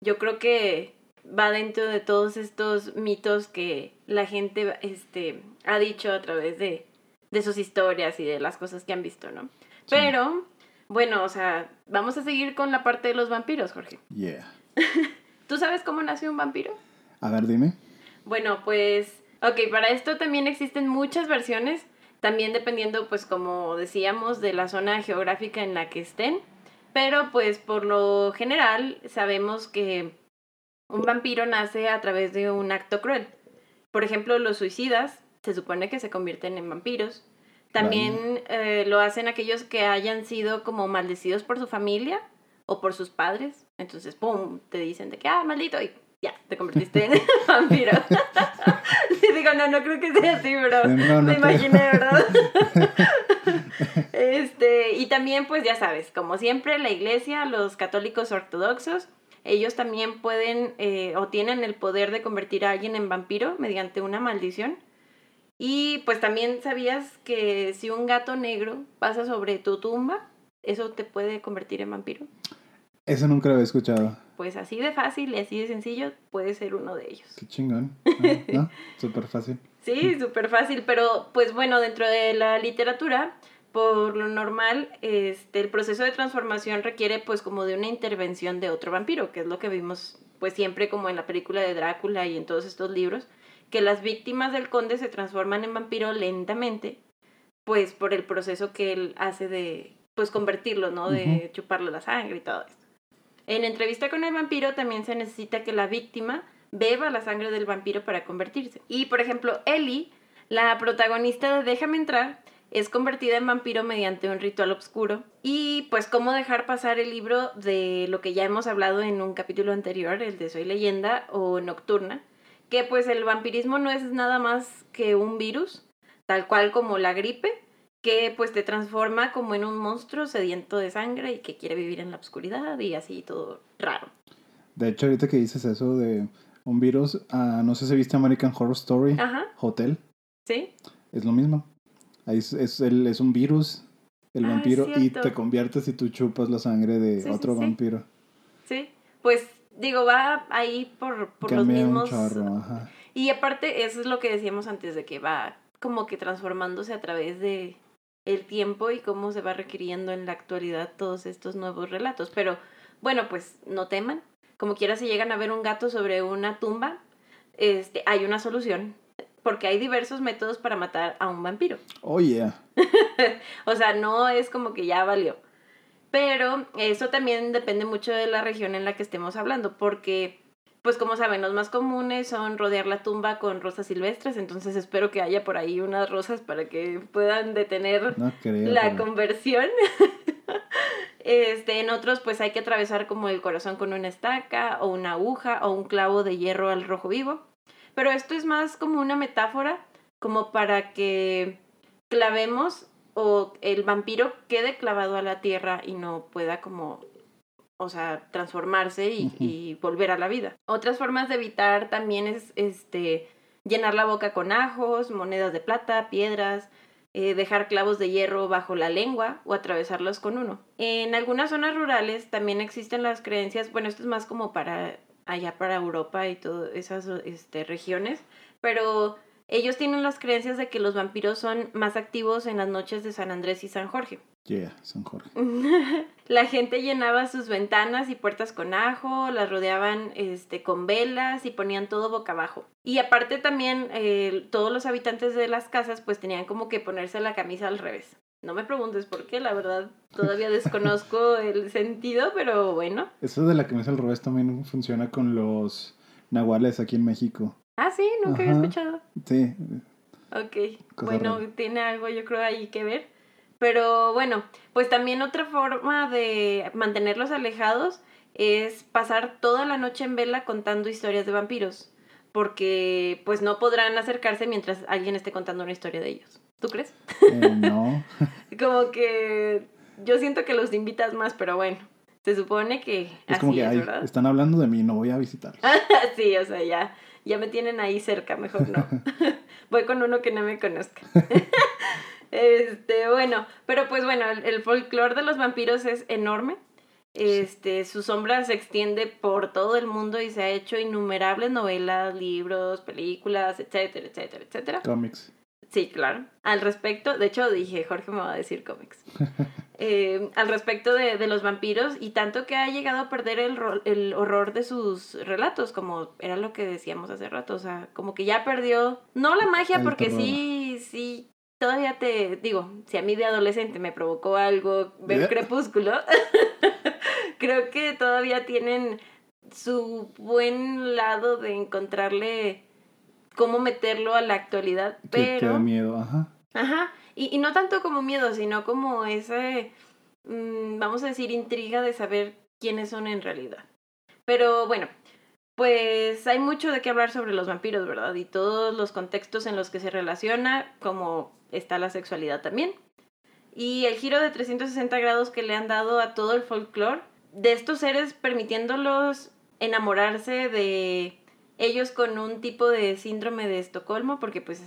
yo creo que va dentro de todos estos mitos que la gente este, ha dicho a través de, de sus historias y de las cosas que han visto, ¿no? Pero, bueno, o sea, vamos a seguir con la parte de los vampiros, Jorge. Yeah. ¿Tú sabes cómo nació un vampiro? A ver, dime. Bueno, pues, ok, para esto también existen muchas versiones, también dependiendo, pues, como decíamos, de la zona geográfica en la que estén, pero pues por lo general sabemos que un vampiro nace a través de un acto cruel. Por ejemplo, los suicidas se supone que se convierten en vampiros. También eh, lo hacen aquellos que hayan sido como maldecidos por su familia o por sus padres. Entonces, ¡pum! Te dicen de que, ah, maldito, y ya, te convertiste en vampiro. Sí, digo, no, no creo que sea así, pero No, no me imaginé, ¿verdad? este, y también, pues ya sabes, como siempre, la iglesia, los católicos ortodoxos, ellos también pueden eh, o tienen el poder de convertir a alguien en vampiro mediante una maldición. Y pues también sabías que si un gato negro pasa sobre tu tumba, eso te puede convertir en vampiro. Eso nunca lo había escuchado. Pues así de fácil y así de sencillo puede ser uno de ellos. Qué chingón. Ah, ¿No? Súper fácil. Sí, súper fácil, pero pues bueno, dentro de la literatura, por lo normal, este, el proceso de transformación requiere pues como de una intervención de otro vampiro, que es lo que vimos pues siempre como en la película de Drácula y en todos estos libros, que las víctimas del conde se transforman en vampiro lentamente, pues por el proceso que él hace de pues convertirlo, ¿no? De chuparle la sangre y todo esto. En entrevista con el vampiro también se necesita que la víctima beba la sangre del vampiro para convertirse. Y por ejemplo, Ellie, la protagonista de Déjame entrar, es convertida en vampiro mediante un ritual oscuro. Y pues cómo dejar pasar el libro de lo que ya hemos hablado en un capítulo anterior, el de Soy leyenda o Nocturna, que pues el vampirismo no es nada más que un virus, tal cual como la gripe, que pues te transforma como en un monstruo sediento de sangre y que quiere vivir en la oscuridad y así todo raro. De hecho, ahorita que dices eso de un virus, ah, no sé si viste American Horror Story Ajá, Hotel, ¿sí? es lo mismo. Ahí es, es, el- es un virus, el Ah, vampiro, y te conviertes y tú chupas la sangre de Sí, otro sí. vampiro. Sí, pues digo, va ahí por, por los mismos... un chorro, ajá. Y aparte, eso es lo que decíamos antes de que va como que transformándose a través de el tiempo y cómo se va requiriendo en la actualidad todos estos nuevos relatos. Pero bueno, pues no teman. Como quiera, si llegan a ver un gato sobre una tumba, este, hay una solución. Porque hay diversos métodos para matar a un vampiro. Oh, yeah. O sea, no es como que ya valió. Pero eso también depende mucho de la región en la que estemos hablando, porque, pues como saben, los más comunes son rodear la tumba con rosas silvestres, entonces espero que haya por ahí unas rosas para que puedan detener No creo. la pero- conversión. Este, en otros, pues hay que atravesar como el corazón con una estaca o una aguja o un clavo de hierro al rojo vivo. Pero esto es más como una metáfora, como para que clavemos o el vampiro quede clavado a la tierra y no pueda como, o sea, transformarse y, volver a la vida. Otras formas de evitar también es, este, llenar la boca con ajos, monedas de plata, piedras, eh, dejar clavos de hierro bajo la lengua o atravesarlos con uno. En algunas zonas rurales también existen las creencias, bueno, esto es más como para allá para Europa y todas esas este, regiones, pero ellos tienen las creencias de que los vampiros son más activos en las noches de San Andrés y San Jorge. Yeah, San Jorge. la gente llenaba sus ventanas y puertas con ajo, las rodeaban este, con velas y ponían todo boca abajo. Y aparte también eh, todos los habitantes de las casas pues tenían como que ponerse la camisa al revés. No me preguntes por qué, la verdad todavía desconozco el sentido, pero bueno. Eso de la camisa al revés también funciona con los nahuales aquí en México. Ah, sí, nunca había escuchado. Sí. Ok, bueno, tiene algo yo creo ahí que ver. Pero bueno, pues también otra forma de mantenerlos alejados es pasar toda la noche en vela contando historias de vampiros, porque pues no podrán acercarse mientras alguien esté contando una historia de ellos. ¿Tú crees? Eh, no. Como que yo siento que los invitas más, pero bueno, se supone que es como que están hablando de mí, no voy a visitarlos. sí, o sea, ya, ya me tienen ahí cerca, mejor no. voy con uno que no me conozca. Este, bueno, pero pues bueno, el, folclore de los vampiros es enorme. Este, su sombra se extiende por todo el mundo y se ha hecho innumerables novelas, libros, películas, etcétera, etcétera, etcétera. Cómics. Sí, claro. Al respecto, de hecho dije, Jorge me va a decir cómics. Eh, al respecto de, de, los vampiros y tanto que ha llegado a perder el, el horror de sus relatos, como era lo que decíamos hace rato, o sea, como que ya perdió, no la magia, porque sí, sí, todavía te digo, si a mí de adolescente me provocó algo ver Crepúsculo, creo que todavía tienen su buen lado de encontrarle cómo meterlo a la actualidad, pero... Que, da miedo, ajá. Ajá, y, y, no tanto como miedo, sino como ese, mm, vamos a decir, intriga de saber quiénes son en realidad. Pero bueno, pues hay mucho de qué hablar sobre los vampiros, ¿verdad? Y todos los contextos en los que se relaciona, como está la sexualidad también. Y el giro de 360 grados que le han dado a todo el folclore de estos seres permitiéndolos enamorarse de ellos con un tipo de síndrome de Estocolmo, porque pues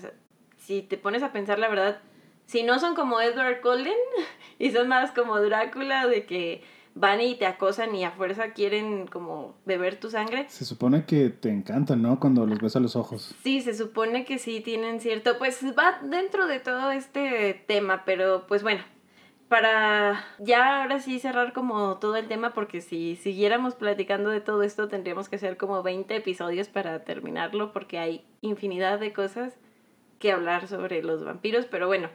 si te pones a pensar la verdad, si no son como Edward Cullen y son más como Drácula, de que van y te acosan y a fuerza quieren como beber tu sangre. Se supone que te encantan, ¿no? Cuando los ves a los ojos. Sí, se supone que sí tienen cierto, pues va dentro de todo este tema, pero pues bueno, para ya ahora sí cerrar como todo el tema, porque si siguiéramos platicando de todo esto tendríamos que hacer como 20 episodios para terminarlo, porque hay infinidad de cosas que hablar sobre los vampiros, pero bueno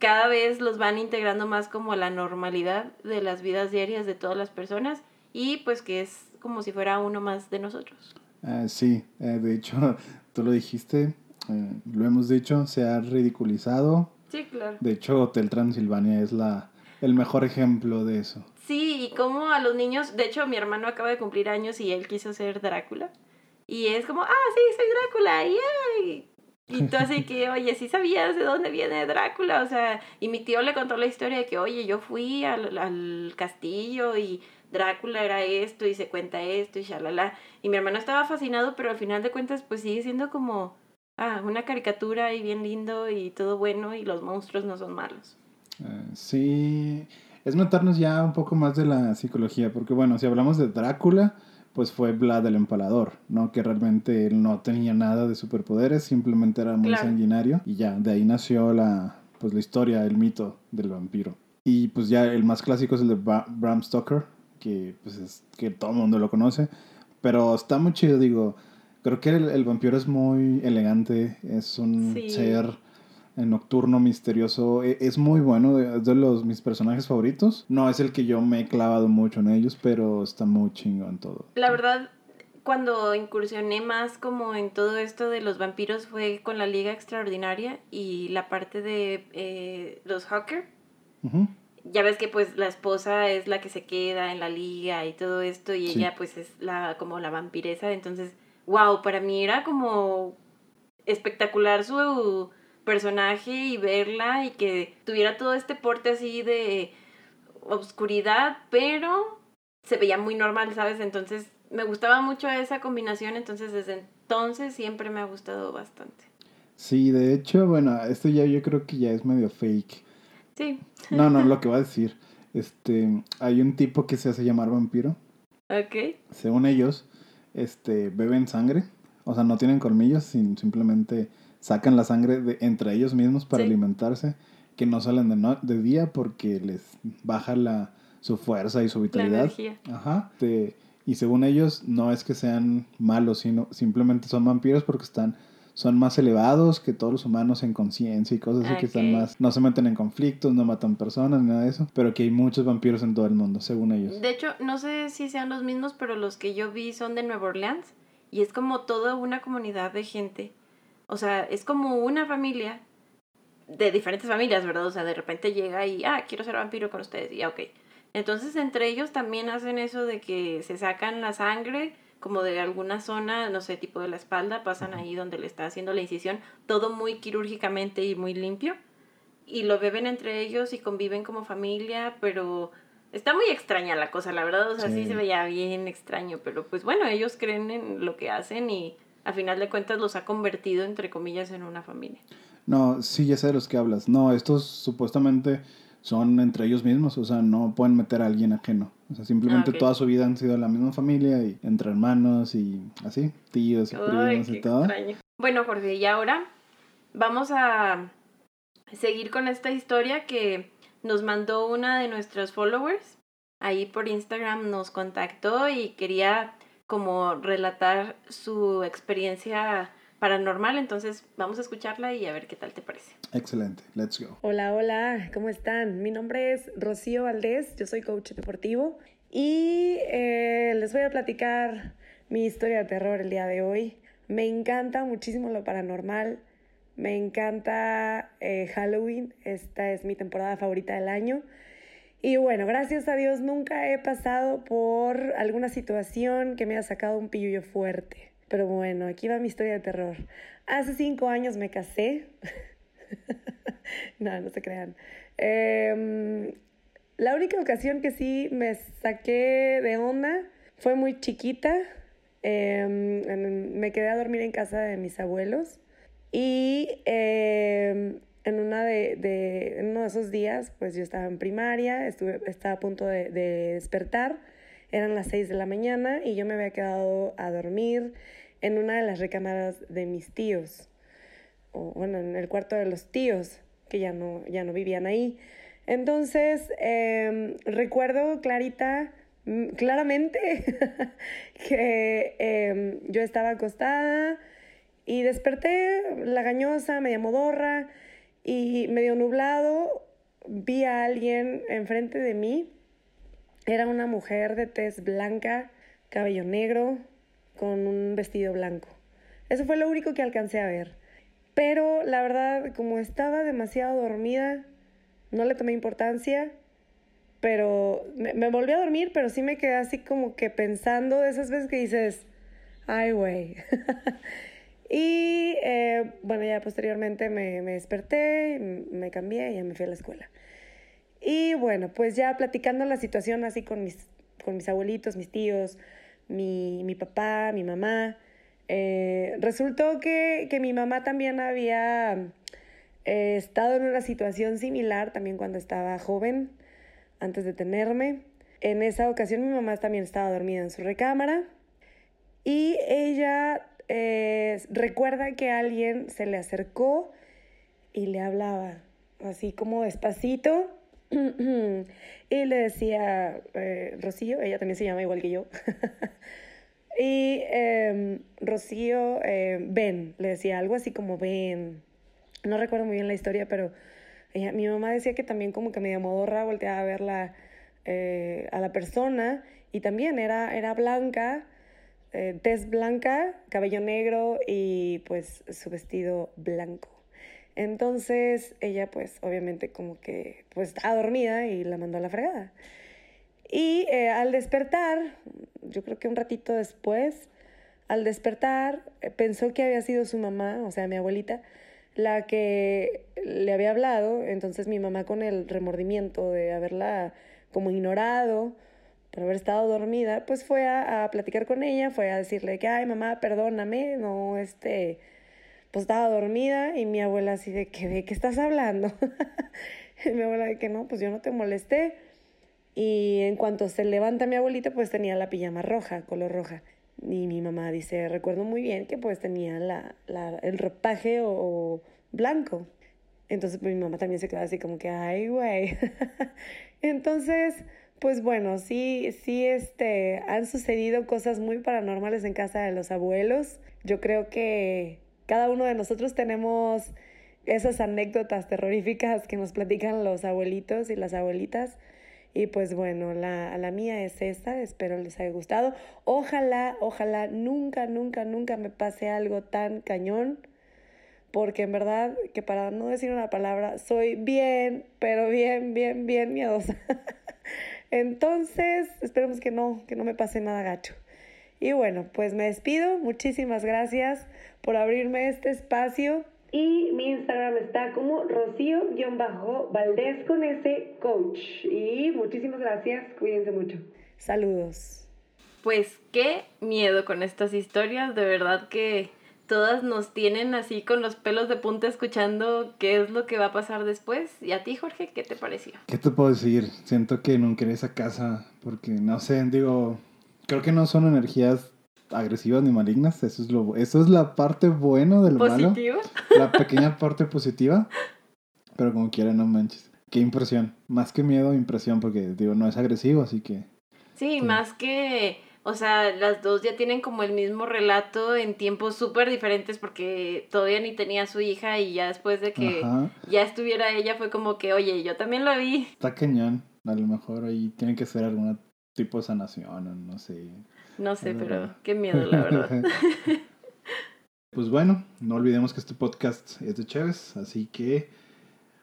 cada vez los van integrando más como la normalidad de las vidas diarias de todas las personas y pues que es como si fuera uno más de nosotros. Ah, sí, eh, de hecho, tú lo dijiste, eh, lo hemos dicho, se ha ridiculizado. Sí, claro. De hecho, Hotel Transilvania es la, el mejor ejemplo de eso. Sí, y como a los niños, de hecho mi hermano acaba de cumplir años y él quiso ser Drácula. Y es como, ah, sí, soy Drácula, ¡yay! Y tú así que, oye, sí sabías de dónde viene Drácula, o sea, y mi tío le contó la historia de que, oye, yo fui al, al castillo y Drácula era esto y se cuenta esto y shalala. Y mi hermano estaba fascinado, pero al final de cuentas, pues sigue siendo como, ah, una caricatura y bien lindo y todo bueno y los monstruos no son malos. Eh, sí, es meternos ya un poco más de la psicología, porque bueno, si hablamos de Drácula, pues fue Vlad el Empalador, ¿no? Que realmente él no tenía nada de superpoderes, simplemente era muy sanguinario y ya, de ahí nació la, pues la historia, el mito del vampiro. Y pues ya el más clásico es el de Bram Stoker, que pues es que todo el mundo lo conoce, pero está muy chido, digo, creo que el, vampiro es muy elegante, es un ser nocturno, misterioso. E, es muy bueno, es de los mis personajes favoritos. No es el que yo me he clavado mucho en ellos, pero está muy chingón todo. La verdad, cuando incursioné más como en todo esto de los vampiros fue con la Liga Extraordinaria y la parte de eh, los Hawker. Ya ves que pues la esposa es la que se queda en la liga y todo esto y ella pues es la como la vampiresa, entonces wow, para mí era como espectacular su personaje y verla y que tuviera todo este porte así de obscuridad, pero se veía muy normal, ¿sabes? Entonces me gustaba mucho esa combinación, entonces desde entonces siempre me ha gustado bastante. Sí, de hecho, bueno, esto ya yo creo que ya es medio fake. Sí. No, no, lo que voy a decir. Este, hay un tipo que se hace llamar vampiro. Ok. Según ellos, este, beben sangre. O sea, no tienen colmillos, simplemente sacan la sangre de, entre ellos mismos para Sí. alimentarse, que no salen de, no- de día porque les baja la, su fuerza y su La vitalidad. energía. Ajá. Te- y según ellos, no es que sean malos, sino simplemente son vampiros porque están son más elevados que todos los humanos en conciencia y cosas así que están más no se meten en conflictos, no matan personas nada de eso, pero que hay muchos vampiros en todo el mundo, según ellos. De hecho, no sé si sean los mismos, pero los que yo vi son de Nueva Orleans y es como toda una comunidad de gente. O sea, es como una familia de diferentes familias, ¿verdad? O sea, de repente llega y, ah, quiero ser vampiro con ustedes, y ok. Entonces, entre ellos también hacen eso de que se sacan la sangre como de alguna zona, no sé, tipo de la espalda, pasan ahí donde le está haciendo la incisión, todo muy quirúrgicamente y muy limpio. Y lo beben entre ellos y conviven como familia, pero está muy extraña la cosa, la verdad. O sea, sí, Sí. se veía bien extraño, pero pues bueno, ellos creen en lo que hacen y a final de cuentas los ha convertido, entre comillas, en una familia. No, sí, ya sé de los que hablas. No, estos supuestamente son entre ellos mismos, o sea, no pueden meter a alguien ajeno. O sea, simplemente Ah, toda su vida han sido la misma familia y entre hermanos y así, tíos y primos y todo. extraño. Bueno, Jorge, y ahora vamos a seguir con esta historia que nos mandó una de nuestros followers. Ahí por Instagram nos contactó y quería como relatar su experiencia paranormal. Entonces vamos a escucharla y a ver qué tal te parece. Excelente, let's go. Hola, hola, ¿cómo están? Mi nombre es Rocío Valdés, yo soy coach deportivo y eh, les voy a platicar mi historia de terror el día de hoy. Me encanta muchísimo lo paranormal, me encanta eh, Halloween, esta es mi temporada favorita del año. Y bueno, gracias a Dios nunca he pasado por alguna situación que me haya sacado un pillullo fuerte. Pero bueno, aquí va mi historia de terror. Hace cinco años me casé. no, no se crean. Em, la única ocasión que sí me saqué de onda fue muy chiquita. Em, me quedé a dormir en casa de mis abuelos. Y em, en, una de, uno de esos días, pues yo estaba en primaria, estuve, estaba a punto de, de despertar. Eran las 6 de la mañana y yo me había quedado a dormir en una de las recámaras de mis tíos o bueno, en el cuarto de los tíos, que ya no, ya no vivían ahí. Entonces, em, recuerdo clarita, mm, claramente, que em, yo estaba acostada y desperté lagañosa, media modorra y medio nublado. Vi a alguien enfrente de mí. Era una mujer de tez blanca, cabello negro, con un vestido blanco. Eso fue lo único que alcancé a ver. Pero la verdad, como estaba demasiado dormida, no le tomé importancia. Pero me, volví a dormir, pero sí me quedé así como que pensando de esas veces que dices, ay, güey. y eh, bueno, ya posteriormente me, me desperté, me cambié y ya me fui a la escuela. Y bueno, pues ya platicando la situación así con mis, con mis abuelitos, mis tíos, mi, mi papá, mi mamá, eh, resultó que, que mi mamá también había eh, estado en una situación similar también cuando estaba joven, antes de tenerme. En esa ocasión mi mamá también estaba dormida en su recámara y ella eh, recuerda que alguien se le acercó y le hablaba así como despacito y le decía, eh, Rocío, ella también se llama igual que yo. y eh, Rocío, eh, ven, le decía algo así como ven. No recuerdo muy bien la historia, pero mi mamá decía que también como que media modorra volteaba a ver la, eh, a la persona y también era, era blanca, eh, tez blanca, cabello negro y pues su vestido blanco. Entonces ella pues obviamente como que pues estaba dormida y la mandó a la fregada. Y eh, al despertar, yo creo que un ratito después, al despertar eh, pensó que había sido su mamá, o sea, mi abuelita, la que le había hablado. Entonces mi mamá con el remordimiento de haberla como ignorado por haber estado dormida, pues fue a, a platicar con ella, fue a decirle que, ay mamá, perdóname, no, este, pues estaba dormida y mi abuela así de que, ¿de qué estás hablando? y mi abuela de que no, pues yo no te molesté. Y en cuanto se levanta mi abuelita, pues tenía la pijama roja, color roja. Y mi mamá dice, recuerdo muy bien que pues tenía la, la, el ropaje o, blanco. Entonces pues, mi mamá también se quedó así como que, ay, güey. Entonces, pues bueno, sí, sí, este, han sucedido cosas muy paranormales en casa de los abuelos. Yo creo que cada uno de nosotros tenemos esas anécdotas terroríficas que nos platican los abuelitos y las abuelitas. Y pues bueno, la, la mía es esta, espero les haya gustado. Ojalá, ojalá nunca, nunca, nunca me pase algo tan cañón, porque en verdad que para no decir una palabra, soy bien, pero bien, bien, bien miedosa. Entonces, esperemos que no, que no me pase nada gacho. Y bueno, pues me despido. Muchísimas gracias por abrirme este espacio. Y mi Instagram está como Rocío-Valdés con ese coach. Y muchísimas gracias. Cuídense mucho. Saludos. Pues qué miedo con estas historias. De verdad que todas nos tienen así con los pelos de punta escuchando qué es lo que va a pasar después. ¿Y a ti, Jorge, qué te pareció? ¿Qué te puedo decir? Siento que nunca iré a esa casa porque, no sé, digo, creo que no son energías agresivas ni malignas. Eso es lo eso es la parte buena del malo. ¿Positivo? La pequeña parte positiva. Pero como quiera, no manches. Qué impresión. Más que miedo, impresión, porque digo, no es agresivo, así que. Sí, Sí. más que, o sea, las dos ya tienen como el mismo relato en tiempos súper diferentes porque todavía ni tenía a su hija y ya después de que Ajá. ya estuviera ella fue como que, oye, yo también lo vi. Está cañón. A lo mejor ahí tiene que ser algún tipo sanación no sé. No sé, pero qué miedo, la verdad. pues bueno, no olvidemos que este podcast es de Cheves, así que,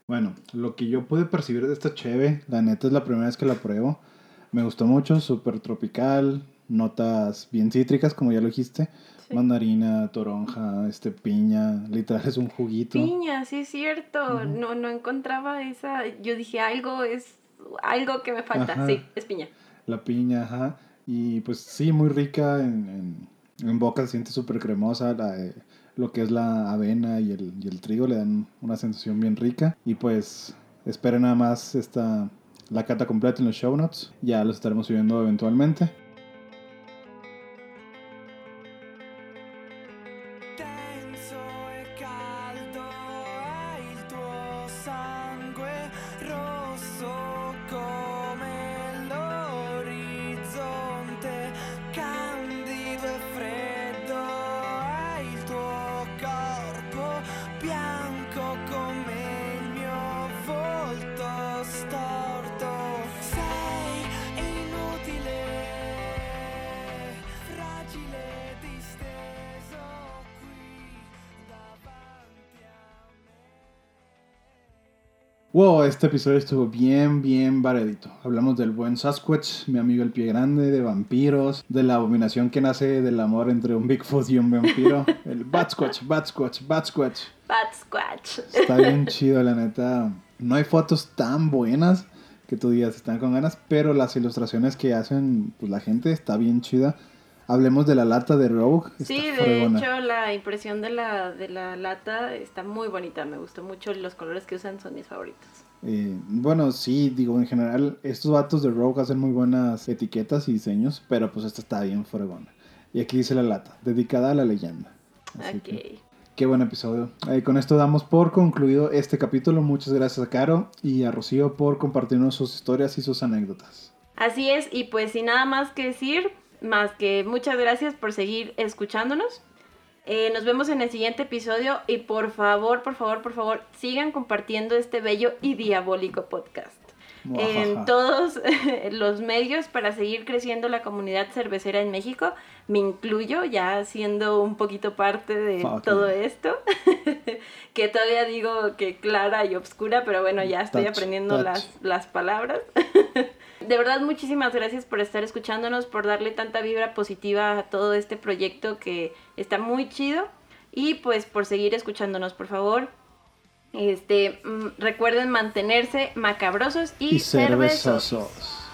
bueno, lo que yo pude percibir de esta Cheve, la neta es la primera vez que la pruebo. Me gustó mucho, súper tropical, notas bien cítricas, como ya lo dijiste. Sí. Mandarina, toronja, este piña, literal es un juguito. Piña, sí es cierto. Ujú. No, no encontraba esa. Yo dije, algo es algo que me falta. Ajá. Sí, es piña. La piña, ajá. Y pues sí, muy rica en, en, boca, se siente súper cremosa. La, lo que es la avena y el, y el trigo le dan una sensación bien rica. Y pues esperen nada más esta, la cata completa en los show notes. Ya los estaremos subiendo eventualmente. Este episodio estuvo bien, bien variadito. Hablamos del buen Sasquatch, mi amigo el pie grande, de vampiros, de la abominación que nace del amor entre un Bigfoot y un vampiro. El Batsquatch, Batsquatch, Batsquatch. Bat Squatch. Está bien chido, la neta. No hay fotos tan buenas que tú digas están con ganas, pero las ilustraciones que hacen pues, la gente está bien chida. Hablemos de la lata de Rogue. Sí, de fregona. hecho la impresión de la, de la lata está muy bonita. Me gustó mucho. Los colores que usan son mis favoritos. Eh, bueno, sí, digo, en general, estos vatos de Rogue hacen muy buenas etiquetas y diseños, pero pues esta está bien fregona. Y aquí dice la lata, dedicada a la leyenda. Así Ok. que, qué buen episodio. Eh, con esto damos por concluido este capítulo. Muchas gracias a Caro y a Rocío por compartirnos sus historias y sus anécdotas. Así es, y pues sin nada más que decir, más que muchas gracias por seguir escuchándonos. Eh, nos vemos en el siguiente episodio y por favor, por favor, por favor, sigan compartiendo este bello y diabólico podcast. En todos los medios para seguir creciendo la comunidad cervecera en México. Me incluyo ya siendo un poquito parte de Fuck todo yeah. esto. que todavía digo que clara y obscura, pero bueno, ya estoy Touch, aprendiendo touch. las, las palabras. De verdad, muchísimas gracias por estar escuchándonos, por darle tanta vibra positiva a todo este proyecto que está muy chido. Y pues por seguir escuchándonos, por favor. Este, mm, recuerden mantenerse macabrosos y, Y cervezosos. cervezosos.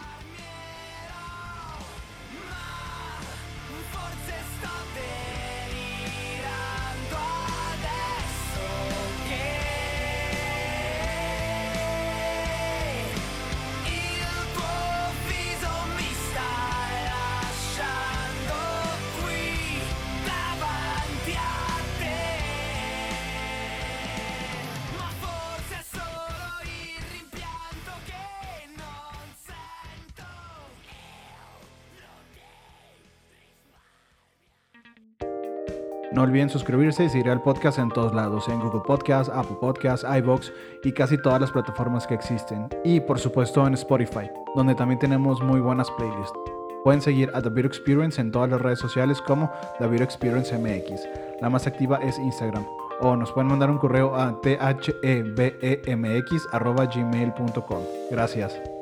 No olviden suscribirse y seguir al podcast en todos lados, en Google Podcast, Apple Podcast, iVoox y casi todas las plataformas que existen. Y por supuesto en Spotify, donde también tenemos muy buenas playlists. Pueden seguir a The Beer Experience en todas las redes sociales como The Beer Experience MX. La más activa es Instagram. O nos pueden mandar un correo a thebemx.gmail.com. Gracias.